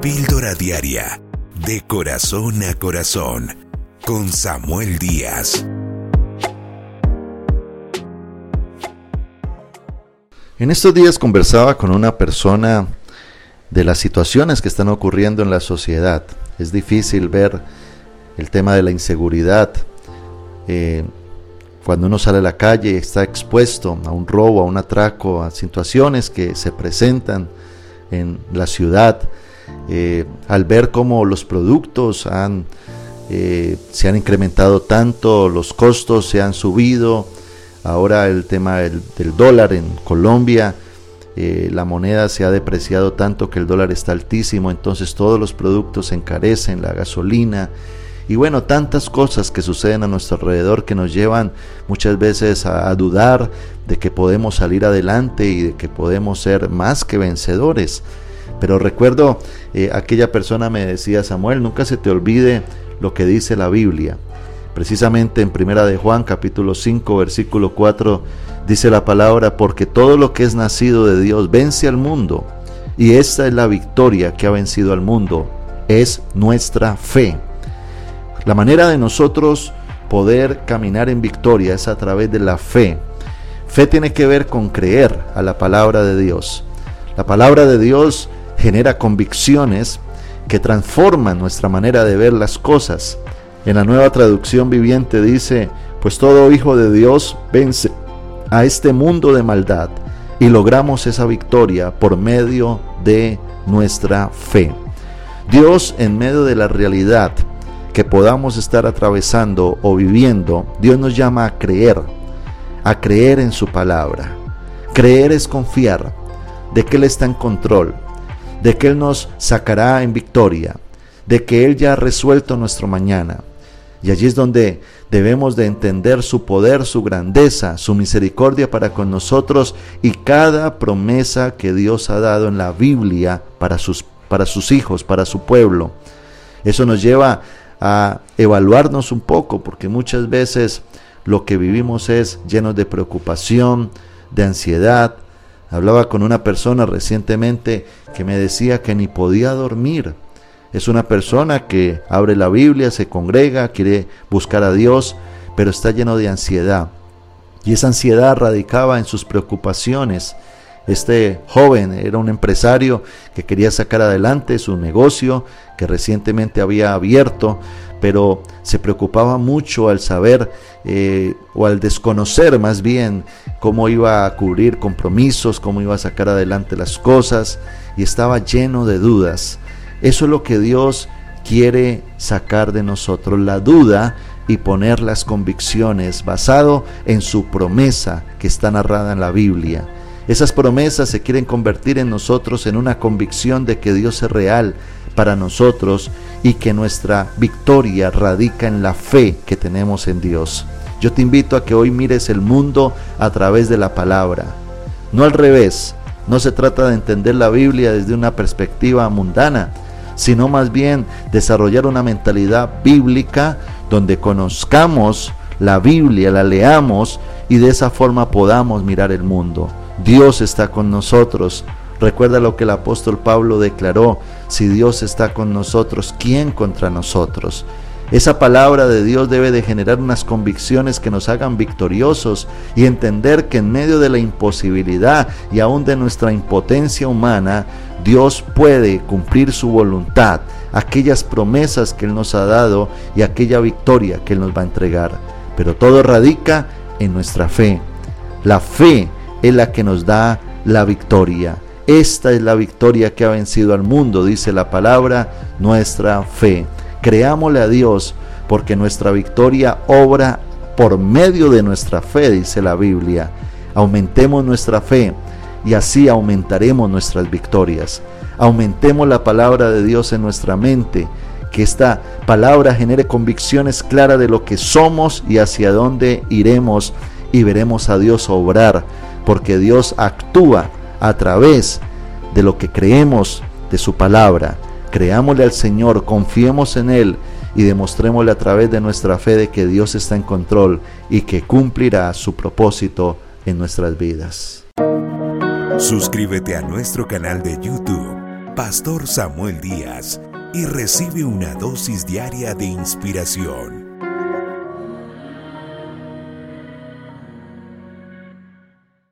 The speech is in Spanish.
Píldora Diaria, de corazón a corazón, con Samuel Díaz. En estos días conversaba con una persona de las situaciones que están ocurriendo en la sociedad. Es difícil ver el tema de la inseguridad. Eh, cuando uno sale a la calle y está expuesto a un robo, a un atraco, a situaciones que se presentan en la ciudad, eh, al ver cómo los productos han, eh, se han incrementado tanto, los costos se han subido, ahora el tema del, dólar en Colombia, eh, la moneda se ha depreciado tanto que el dólar está altísimo, entonces todos los productos se encarecen, la gasolina, y bueno, tantas cosas que suceden a nuestro alrededor que nos llevan muchas veces a, dudar de que podemos salir adelante y de que podemos ser más que vencedores. Pero recuerdo, eh, aquella persona me decía, Samuel, nunca se te olvide lo que dice la Biblia. Precisamente en Primera de Juan, capítulo 5, versículo 4, dice la palabra, porque todo lo que es nacido de Dios vence al mundo. Y esta es la victoria que ha vencido al mundo, es nuestra fe. La manera de nosotros poder caminar en victoria es a través de la fe. Fe tiene que ver con creer a la palabra de Dios. La palabra de Dios genera convicciones que transforman nuestra manera de ver las cosas. En la nueva traducción viviente dice, pues todo hijo de Dios vence a este mundo de maldad y logramos esa victoria por medio de nuestra fe. Dios en medio de la realidad que podamos estar atravesando o viviendo, Dios nos llama a creer, a creer en su palabra. Creer es confiar de que Él está en control, de que Él nos sacará en victoria, de que Él ya ha resuelto nuestro mañana. Y allí es donde debemos de entender su poder, su grandeza, su misericordia para con nosotros y cada promesa que Dios ha dado en la Biblia para sus, para sus hijos, para su pueblo. Eso nos lleva a evaluarnos un poco, porque muchas veces lo que vivimos es lleno de preocupación, de ansiedad. Hablaba con una persona recientemente que me decía que ni podía dormir. Es una persona que abre la Biblia, se congrega, quiere buscar a Dios, pero está lleno de ansiedad. Y esa ansiedad radicaba en sus preocupaciones. Este joven era un empresario que quería sacar adelante su negocio que recientemente había abierto, pero se preocupaba mucho al saber eh, o al desconocer más bien cómo iba a cubrir compromisos, cómo iba a sacar adelante las cosas y estaba lleno de dudas. Eso es lo que Dios quiere sacar de nosotros, la duda y poner las convicciones basado en su promesa que está narrada en la Biblia. Esas promesas se quieren convertir en nosotros en una convicción de que Dios es real para nosotros y que nuestra victoria radica en la fe que tenemos en Dios. Yo te invito a que hoy mires el mundo a través de la palabra, no al revés. No se trata de entender la Biblia desde una perspectiva mundana, sino más bien desarrollar una mentalidad bíblica donde conozcamos la Biblia, la leamos y de esa forma podamos mirar el mundo. Dios está con nosotros. Recuerda lo que el apóstol Pablo declaró, si Dios está con nosotros, ¿quién contra nosotros? Esa palabra de Dios debe de generar unas convicciones que nos hagan victoriosos y entender que en medio de la imposibilidad y aún de nuestra impotencia humana, Dios puede cumplir su voluntad, aquellas promesas que Él nos ha dado y aquella victoria que Él nos va a entregar. Pero todo radica en nuestra fe. La fe es la que nos da la victoria. Esta es la victoria que ha vencido al mundo, dice la palabra, nuestra fe. Creámosle a Dios porque nuestra victoria obra por medio de nuestra fe, dice la Biblia. Aumentemos nuestra fe y así aumentaremos nuestras victorias. Aumentemos la palabra de Dios en nuestra mente, que esta palabra genere convicciones claras de lo que somos y hacia dónde iremos y veremos a Dios obrar porque Dios actúa a través de lo que creemos de su palabra. Creámosle al Señor, confiemos en Él y demostrémosle a través de nuestra fe de que Dios está en control y que cumplirá su propósito en nuestras vidas. Suscríbete a nuestro canal de YouTube Pastor Samuel Díaz y recibe una dosis diaria de inspiración,